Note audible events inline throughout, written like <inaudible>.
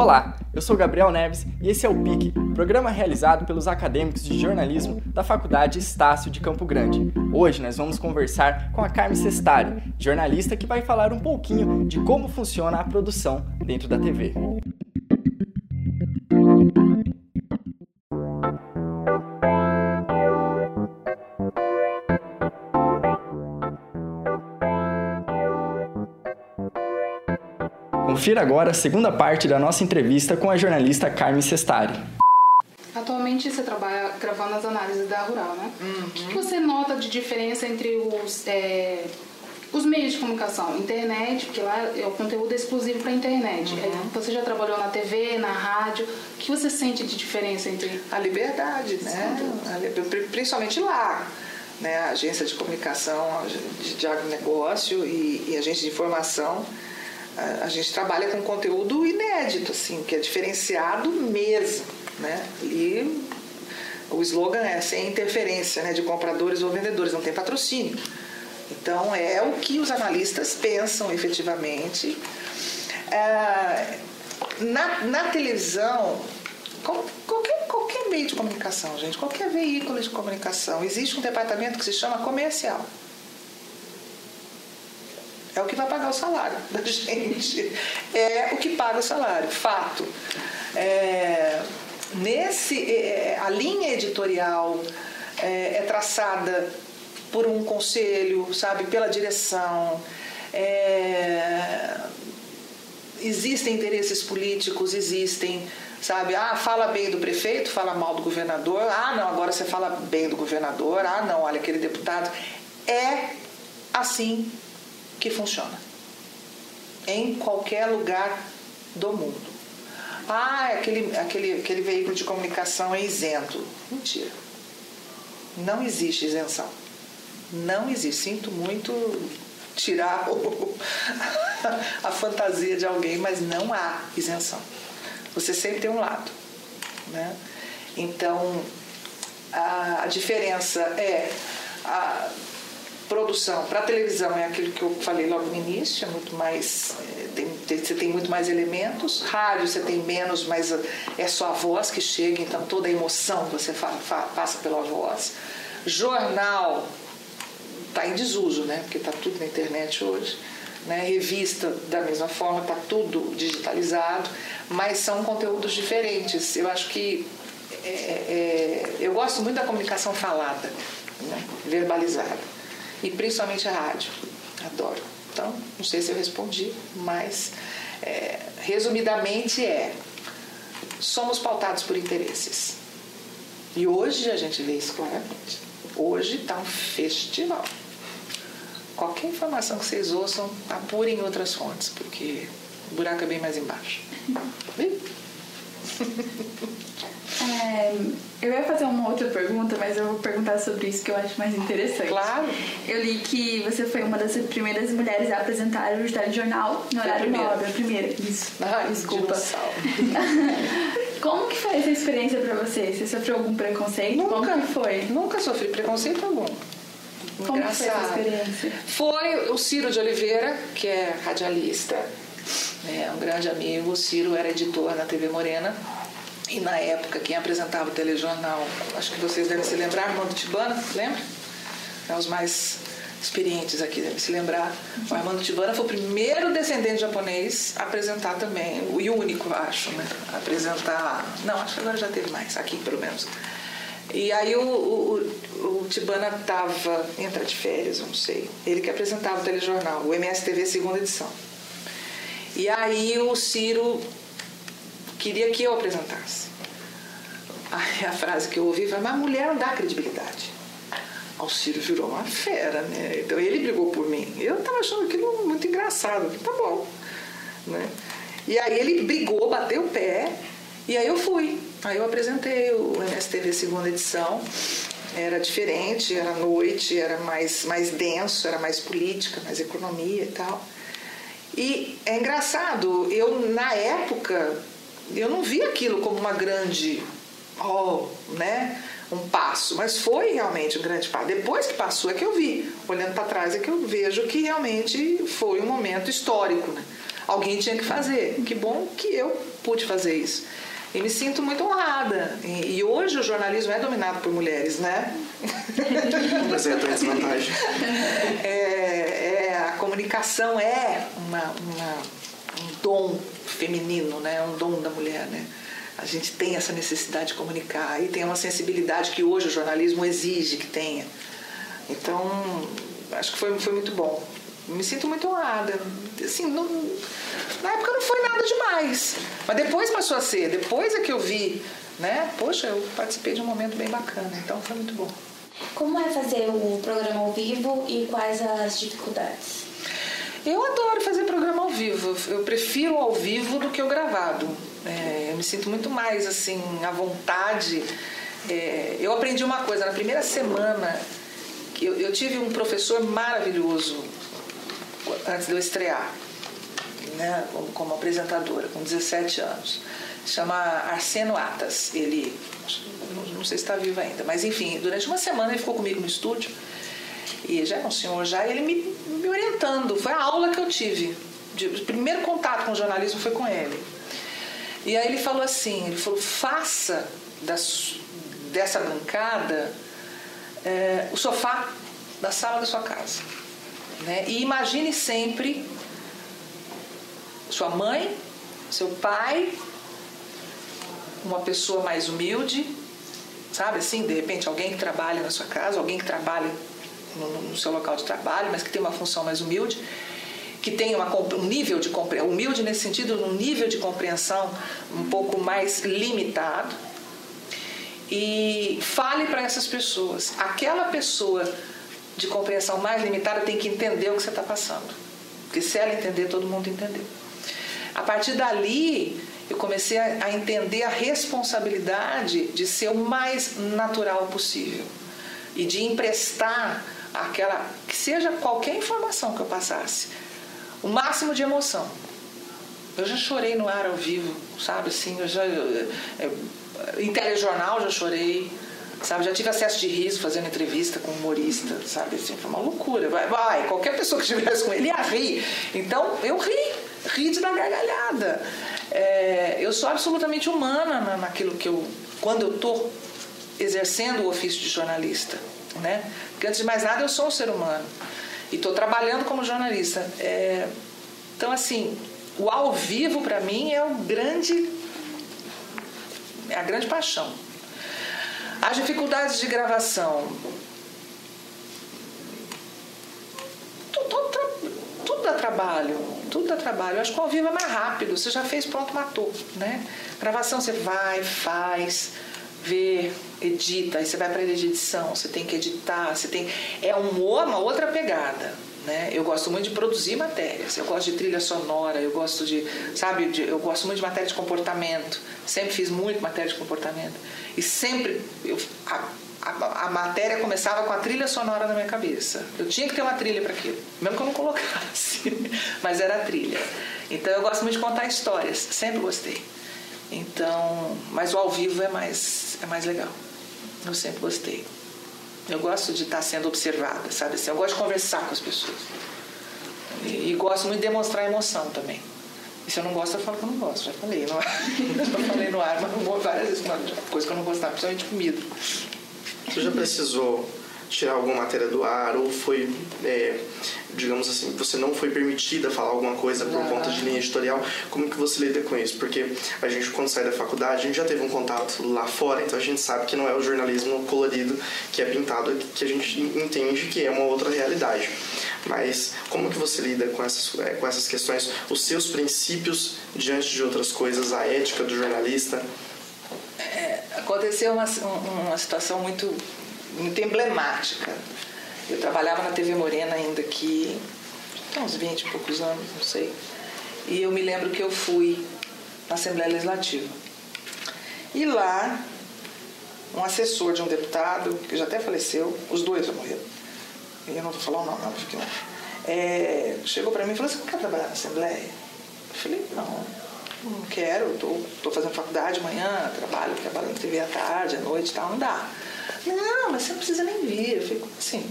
Olá, eu sou Gabriel Neves e esse é o PIC, programa realizado pelos acadêmicos de jornalismo da Faculdade Estácio de Campo Grande. Hoje nós vamos conversar com a Carmen Sestari, jornalista que vai falar um pouquinho de como funciona a produção dentro da TV. Confira agora a segunda parte da nossa entrevista com a jornalista Carmen Sestari. Atualmente você trabalha gravando as análises da Rural, né? Uhum. O que você nota de diferença entre os, é, os meios de comunicação? Internet, porque lá é o conteúdo exclusivo para a internet. Uhum. É, você já trabalhou na TV, na rádio. O que você sente de diferença entre... A liberdade, né? Principalmente lá. Né? A agência de comunicação, de agronegócio e, e agência de informação a, gente trabalha com conteúdo inédito, assim, que é diferenciado mesmo, né? E o slogan é sem interferência né, de compradores ou vendedores, não tem patrocínio. Então é o que os analistas pensam efetivamente. É, na, na televisão, qualquer, qualquer meio de comunicação, gente, qualquer veículo de comunicação, existe um departamento que se chama comercial. É o que vai pagar o salário <laughs> da gente. É o que paga o salário, fato. É, nesse, é, a linha editorial é, é, traçada por um conselho, sabe, pela direção. É, existem interesses políticos, existem, sabe? Ah, fala bem do prefeito, fala mal do governador. Ah, não, agora você fala bem do governador. Ah, não, olha aquele deputado. É assim que funciona em qualquer lugar do mundo. Ah, aquele, aquele, aquele veículo de comunicação é isento. Mentira. Não existe isenção. Não existe. Sinto muito tirar o, <laughs> a fantasia de alguém, mas não há isenção. Você sempre tem um lado. Né? Então, a, a diferença é. A, produção para televisão é aquilo que eu falei logo no início, é muito mais é, tem, tem, você tem muito mais elementos. Rádio você tem menos, mas é só a voz que chega, então toda a emoção você fa, fa, passa pela voz. Jornal está em desuso, né? Porque está tudo na internet hoje. Né? Revista da mesma forma, está tudo digitalizado, mas são conteúdos diferentes. Eu acho que é, é, eu gosto muito da comunicação falada, né? verbalizada e principalmente a rádio. Adoro. Então, não sei se eu respondi, mas é, resumidamente é: somos pautados por interesses. E hoje a gente vê isso claramente. Hoje está um festival. Qualquer informação que vocês ouçam, apurem outras fontes, porque o buraco é bem mais embaixo. <laughs> É, eu ia fazer uma outra pergunta, mas eu vou perguntar sobre isso que eu acho mais interessante. Claro. Eu li que você foi uma das primeiras mulheres a apresentar o telejornal no horário nobre. A primeira, isso. <laughs> Ah, desculpa. <laughs> Como que foi essa experiência para você? Você sofreu algum preconceito? Nunca. Como que foi? Nunca sofri preconceito algum. Como Engraçado. foi essa experiência? Foi o Ciro de Oliveira, que é radialista, é um grande amigo. O Ciro era editor na TV Morena e na época, quem apresentava o telejornal, acho que vocês devem se lembrar, Armando Tibana, lembra? É os mais experientes aqui devem se lembrar. O Armando Tibana foi o primeiro descendente japonês a apresentar também, o único, acho, né? A apresentar. Não, acho que agora já teve mais, aqui pelo menos. E aí o, o, o Tibana estava, entra de férias, não sei. Ele que apresentava o telejornal, o MSTV segunda edição. E aí o Ciro queria que eu apresentasse. Aí a frase que eu ouvi foi, mas mulher não dá credibilidade. O Ciro virou uma fera, né? Então ele brigou por mim. Eu estava achando aquilo muito engraçado. Tá bom. Né? E aí ele brigou, bateu o pé, e aí eu fui. Aí eu apresentei o MSTV segunda edição. Era diferente, era noite, era mais, mais denso, era mais política, mais economia e tal. E é engraçado, eu na época eu não vi aquilo como uma grande, oh, né, um passo, mas foi realmente um grande passo. Depois que passou é que eu vi, olhando para trás é que eu vejo que realmente foi um momento histórico, né? alguém tinha que fazer. Que bom que eu pude fazer isso. E me sinto muito honrada. E, e hoje o jornalismo é dominado por mulheres, né? <laughs> Mas é a desvantagem. É, é, a comunicação é uma, uma, um dom feminino, né? um dom da mulher. Né? A gente tem essa necessidade de comunicar e tem uma sensibilidade que hoje o jornalismo exige que tenha. Então, acho que foi, foi muito bom. Me sinto muito honrada. Assim, não, na época não foi nada demais. Mas depois passou a ser. Depois é que eu vi, né? Poxa, eu participei de um momento bem bacana. Então foi muito bom. Como é fazer o programa ao vivo e quais as dificuldades? Eu adoro fazer programa ao vivo. Eu prefiro ao vivo do que o gravado. É, eu me sinto muito mais assim à vontade. É, eu aprendi uma coisa na primeira semana. Eu, eu tive um professor maravilhoso antes de eu estrear, né, como, como apresentadora, com 17 anos. Chama Arseno Atas. Ele, não, sei se está vivo ainda, mas enfim, durante uma semana ele ficou comigo no estúdio. E já é um senhor já, ele me, me orientando. Foi a aula que eu tive. De, o primeiro contato com o jornalismo foi com ele. E aí ele falou assim, ele falou, faça das, dessa bancada é, o sofá da sala da sua casa. Né? E imagine sempre sua mãe, seu pai, uma pessoa mais humilde, sabe assim, de repente alguém que trabalha na sua casa, alguém que trabalha no, no seu local de trabalho, mas que tem uma função mais humilde, que tem uma, um nível de compreensão, humilde nesse sentido, um nível de compreensão um pouco mais limitado. E fale para essas pessoas. Aquela pessoa de compreensão mais limitada tem que entender o que você está passando. Porque se ela entender, todo mundo entendeu. A partir dali, eu comecei a entender a responsabilidade de ser o mais natural possível e de emprestar aquela que seja qualquer informação que eu passasse, o máximo de emoção. Eu já chorei no ar ao vivo, sabe assim, eu já eu, eu, em telejornal já chorei, sabe? Já tive acesso de riso fazendo entrevista com um humorista, sabe? Assim, foi uma loucura. Vai, vai, qualquer pessoa que estivesse com ele ia rir. Então eu ri, ri de dar gargalhada. É, eu sou absolutamente humana na, naquilo que eu, quando eu estou exercendo o ofício de jornalista, né? Porque antes de mais nada eu sou um ser humano e estou trabalhando como jornalista. É, então assim, o ao vivo para mim é o grande, é a grande paixão. As dificuldades de gravação. Tudo, dá trabalho, tudo dá trabalho. Eu acho que o ao vivo é mais rápido, você já fez, pronto, matou. Né? Gravação você vai, faz, vê, edita, aí você vai para edição, você tem que editar, você tem. É uma outra pegada. Né? Eu gosto muito de produzir matérias, eu gosto de trilha sonora, eu gosto de, sabe, de, eu gosto muito de matéria de comportamento, sempre fiz muito matéria de comportamento. E sempre eu, a, a, a, matéria começava com a trilha sonora na minha cabeça. Eu tinha que ter uma trilha para aquilo, mesmo que eu não colocasse, <laughs> mas era a trilha. Então eu gosto muito de contar histórias, sempre gostei. Então, mas o ao vivo é mais, é mais legal. Eu sempre gostei. Eu gosto de estar sendo observada, sabe assim? Eu gosto de conversar com as pessoas. E, e gosto muito de demonstrar emoção também. E se eu não gosto, eu falo que eu não gosto. Já falei no ar. <laughs> já falei no ar, mas não vou várias vezes. Uma coisa que eu não gostava, principalmente comida. Você já precisou tirar alguma matéria do ar ou foi, é, digamos assim, você não foi permitida falar alguma coisa por conta de linha editorial, como que você lida com isso? Porque a gente, quando sai da faculdade, a gente já teve um contato lá fora, então a gente sabe que não é o jornalismo colorido que é pintado, que a gente entende que é uma outra realidade. Mas como que você lida com essas, é, com essas questões, os seus princípios diante de outras coisas, a ética do jornalista? É, aconteceu uma, uma situação muito muito emblemática. Eu trabalhava na TV Morena ainda aqui, uns 20 e poucos anos, não sei. E eu me lembro que eu fui na Assembleia Legislativa. E lá, um assessor de um deputado, que já até faleceu, os dois já morreram. Eu não vou falar o nome, não, porque é, chegou para mim e falou Você quer trabalhar na Assembleia? Eu falei: Não, não quero, estou fazendo faculdade amanhã, trabalho, trabalho na TV à tarde, à noite e tal, não dá. Não, mas você não precisa nem vir. Eu fico assim.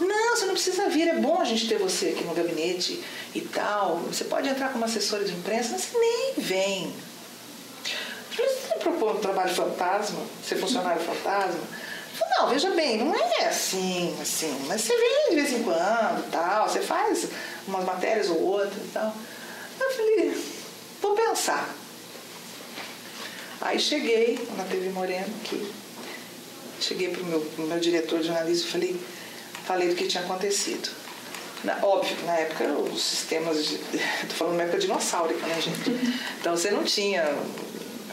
Não, você não precisa vir, é bom a gente ter você aqui no gabinete e tal. Você pode entrar como assessora de imprensa, mas você nem vem. Você propõe um trabalho fantasma? Ser funcionário fantasma? Não, veja bem, não é assim, assim, mas você vem de vez em quando tal, você faz umas matérias ou outras e tal. Eu falei, vou pensar. Aí cheguei na TV Moreno aqui, cheguei para o meu, meu diretor de jornalismo e falei, falei do que tinha acontecido. Na, óbvio, na época os sistemas. Estou <laughs> falando na época dinossáurica, né, gente? Então você não tinha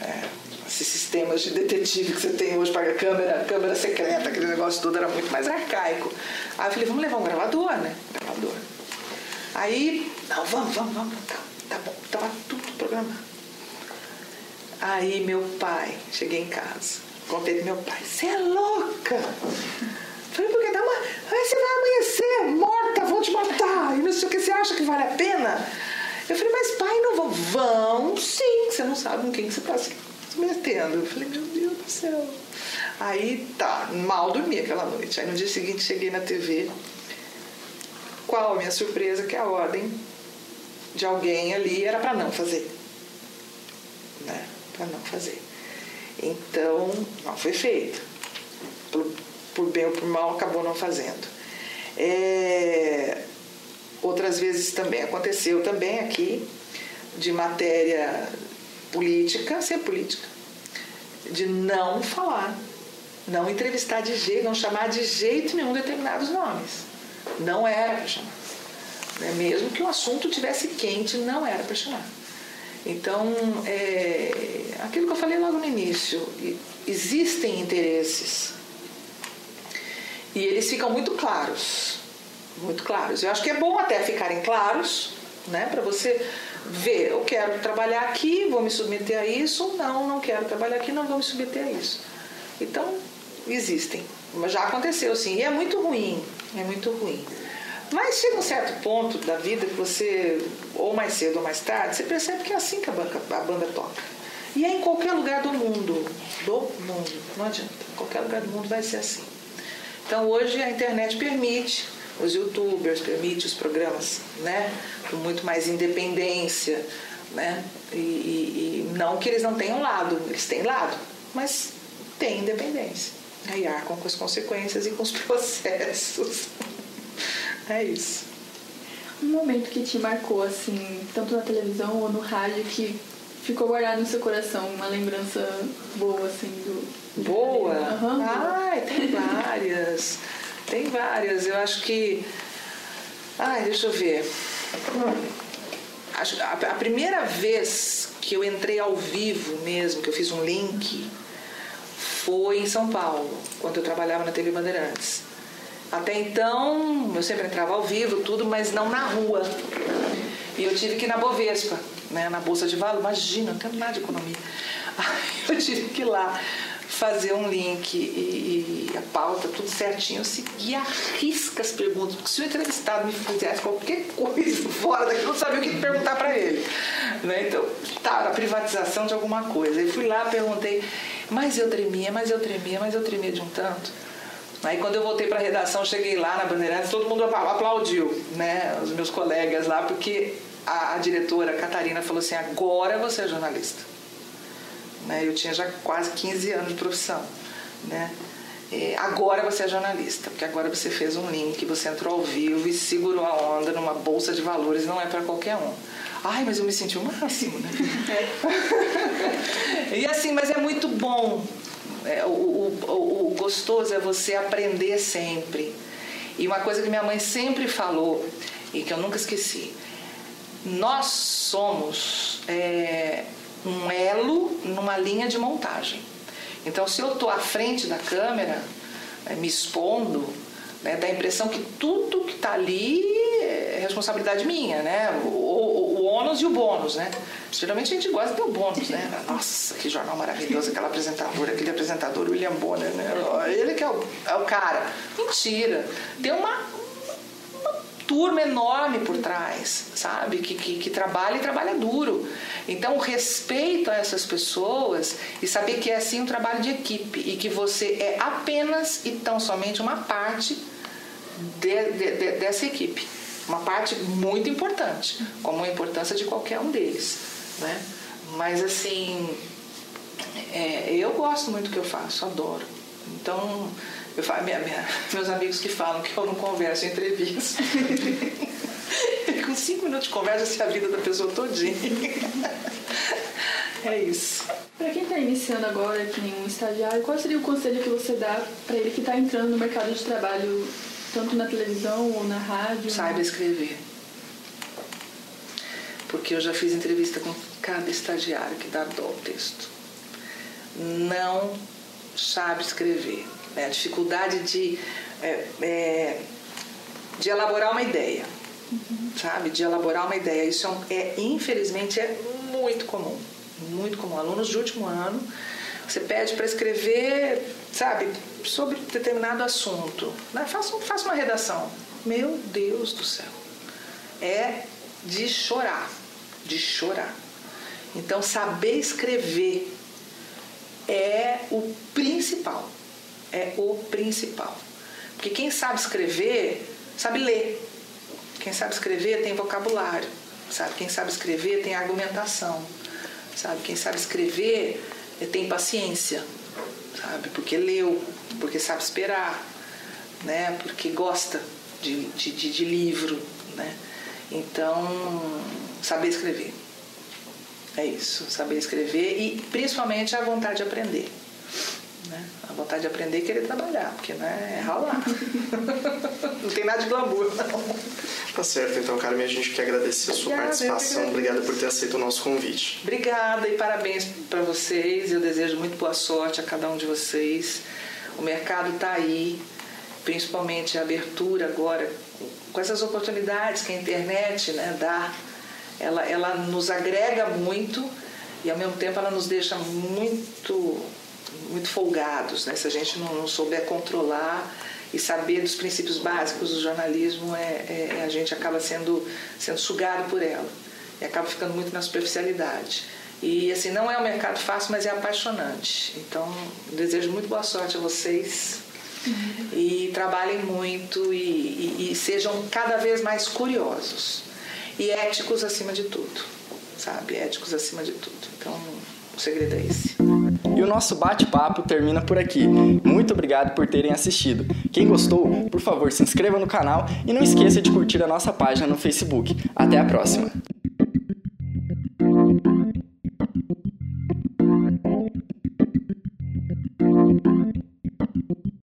é, esses sistemas de detetive que você tem hoje para câmera, câmera secreta, aquele negócio todo era muito mais arcaico. Aí eu falei, vamos levar um gravador, né? Gravador. Aí, não, vamos, vamos, vamos, tá, tá bom, tava tudo programado. Aí meu pai, cheguei em casa, contei pro meu pai, você é louca! Falei, porque dá uma. Aí você vai amanhecer morta, vão te matar. E não sei o que, você acha que vale a pena? Eu falei, mas pai, não vão. Vão sim, você não sabe com quem que você está se metendo. Eu falei, meu Deus do céu. Aí tá, mal dormi aquela noite. Aí no dia seguinte cheguei na TV. Qual a minha surpresa? Que a ordem de alguém ali era para não fazer. Né? Para não fazer. Então, não foi feito por bem ou por mal, acabou não fazendo. É, outras vezes também aconteceu também aqui de matéria política, ser política, de não falar, não entrevistar de jeito, não chamar de jeito nenhum determinados nomes. Não era para chamar. Né? Mesmo que o assunto tivesse quente, não era para chamar. Então, é, aquilo que eu falei logo no início, existem interesses e eles ficam muito claros. Muito claros. Eu acho que é bom até ficarem claros, né? Para você ver, eu quero trabalhar aqui, vou me submeter a isso, não, não quero trabalhar aqui, não vou me submeter a isso. Então, existem. Mas já aconteceu sim, e é muito ruim, é muito ruim. Mas chega um certo ponto da vida que você, ou mais cedo ou mais tarde, você percebe que é assim que a banda, a banda toca. E é em qualquer lugar do mundo. Do mundo. Não adianta. Qualquer lugar do mundo vai ser assim. Então hoje a internet permite, os youtubers, permite os programas né, com muito mais independência. Né? E, e, e não que eles não tenham lado, eles têm lado, mas têm independência. Aí arcam com as consequências e com os <laughs> processos. É isso. Um momento que te marcou, assim, tanto na televisão ou no rádio, que ficou guardado no seu coração, uma lembrança boa, assim, do, Boa? Uhum. Ai, tem várias. Tem várias. Eu acho que. Ai, deixa eu ver. A primeira vez que eu entrei ao vivo mesmo, que eu fiz um link, foi em São Paulo, quando eu trabalhava na TV Bandeirantes. Até então, eu sempre entrava ao vivo, tudo, mas não na rua. E eu tive que ir na Bovespa, né, na Bolsa de Valores. Imagina, não tenho nada de economia. <laughs> Eu tive que ir lá fazer um link e, e, a pauta, tudo certinho. Eu a risca as perguntas, porque se o entrevistado me fizesse qualquer coisa <laughs> fora daqui, eu não sabia o que perguntar para ele. Né? Então, tá, a privatização de alguma coisa. Eu fui lá, perguntei, mas eu tremia, mas eu tremia, mas eu tremia de um tanto. Aí quando eu voltei para a redação, cheguei lá na Bandeirantes, todo mundo aplaudiu, né, os meus colegas lá, porque a, a diretora Catarina falou assim: agora você é jornalista. Né? Eu tinha já quase 15 anos de profissão. Né? E agora você é jornalista, porque agora você fez um link, você entrou ao vivo e segurou a onda numa bolsa de valores, não é para qualquer um. Ai, mas eu me senti o máximo, né? É. <laughs> <laughs> e assim, mas é muito bom. É, o, o, o gostoso é você aprender sempre. E uma coisa que minha mãe sempre falou e que eu nunca esqueci: nós somos é, um elo numa linha de montagem. Então, se eu estou à frente da câmera, né, me expondo, né, dá a impressão que tudo que está ali é responsabilidade minha, né? O, o, o, ônus e o bônus, né? Geralmente a gente gosta do bônus, né? Nossa, que jornal maravilhoso, aquela apresentadora, aquele apresentador, William Bonner, né? Ele que é o, é o cara. Mentira. Tem uma, turma enorme por trás, sabe? Que, que, que trabalha e trabalha duro. Então, respeito a essas pessoas e saber que é assim um trabalho de equipe e que você é apenas e tão somente uma parte de, de, de, dessa equipe. Uma parte muito importante, como a importância de qualquer um deles. Né? Mas assim, é, eu gosto muito do que eu faço, adoro. Então, eu falo, minha, minha, <laughs> meus amigos que falam que eu não converso em entrevista. <laughs> Com cinco minutos de conversa, se a vida da pessoa todinha. <laughs> é isso. Para quem está iniciando agora, que um estagiário, qual seria o conselho que você dá para ele que está entrando no mercado de trabalho, tanto na televisão ou na rádio? Saiba escrever. Porque eu já fiz entrevista com cada estagiário que dá dó o texto. Não sabe escrever. Né? A dificuldade de, é, é, de elaborar uma ideia. Uhum. Sabe? De elaborar uma ideia. Isso é, é, infelizmente, é muito comum muito comum. Alunos de último ano, você pede para escrever, sabe, sobre determinado assunto. Né? Faça, faça uma redação. Meu Deus do céu. É de chorar, de chorar. Então, saber escrever é o principal. É o principal. Porque quem sabe escrever, sabe ler. Quem sabe escrever tem vocabulário. Sabe? Quem sabe escrever tem argumentação sabe? Quem sabe escrever eh, tem paciência, sabe? Porque leu, porque sabe esperar, né? Porque gosta de, de, de, de livro, né? Então, saber escrever. É isso, saber escrever e principalmente a vontade de aprender. Né? A vontade de aprender e querer trabalhar, porque né, é ralar. <laughs> não tem nada de glamour, não. Tá certo, então, Carmen, a gente quer agradecer a sua Obrigada, participação. Obrigada por ter aceito o nosso convite. Obrigada e parabéns para vocês. Eu desejo muito boa sorte a cada um de vocês. O mercado está aí, principalmente a abertura agora, com essas oportunidades que a internet né, dá. Ela, ela nos agrega muito e ao mesmo tempo ela nos deixa muito muito folgados, né? Se a gente não, não souber controlar e saber dos princípios básicos do jornalismo, é, é, a gente acaba sendo, sendo sugado por ela e acaba ficando muito na superficialidade. E assim, não é um mercado fácil, mas é apaixonante. Então, desejo muito boa sorte a vocês e trabalhem muito e, e, e sejam cada vez mais curiosos e éticos acima de tudo, sabe? Éticos acima de tudo. Então, o segredo é esse. E o nosso bate-papo termina por aqui. Muito obrigado por terem assistido. Quem gostou, por favor, se inscreva no canal e não esqueça de curtir a nossa página no Facebook. Até a próxima!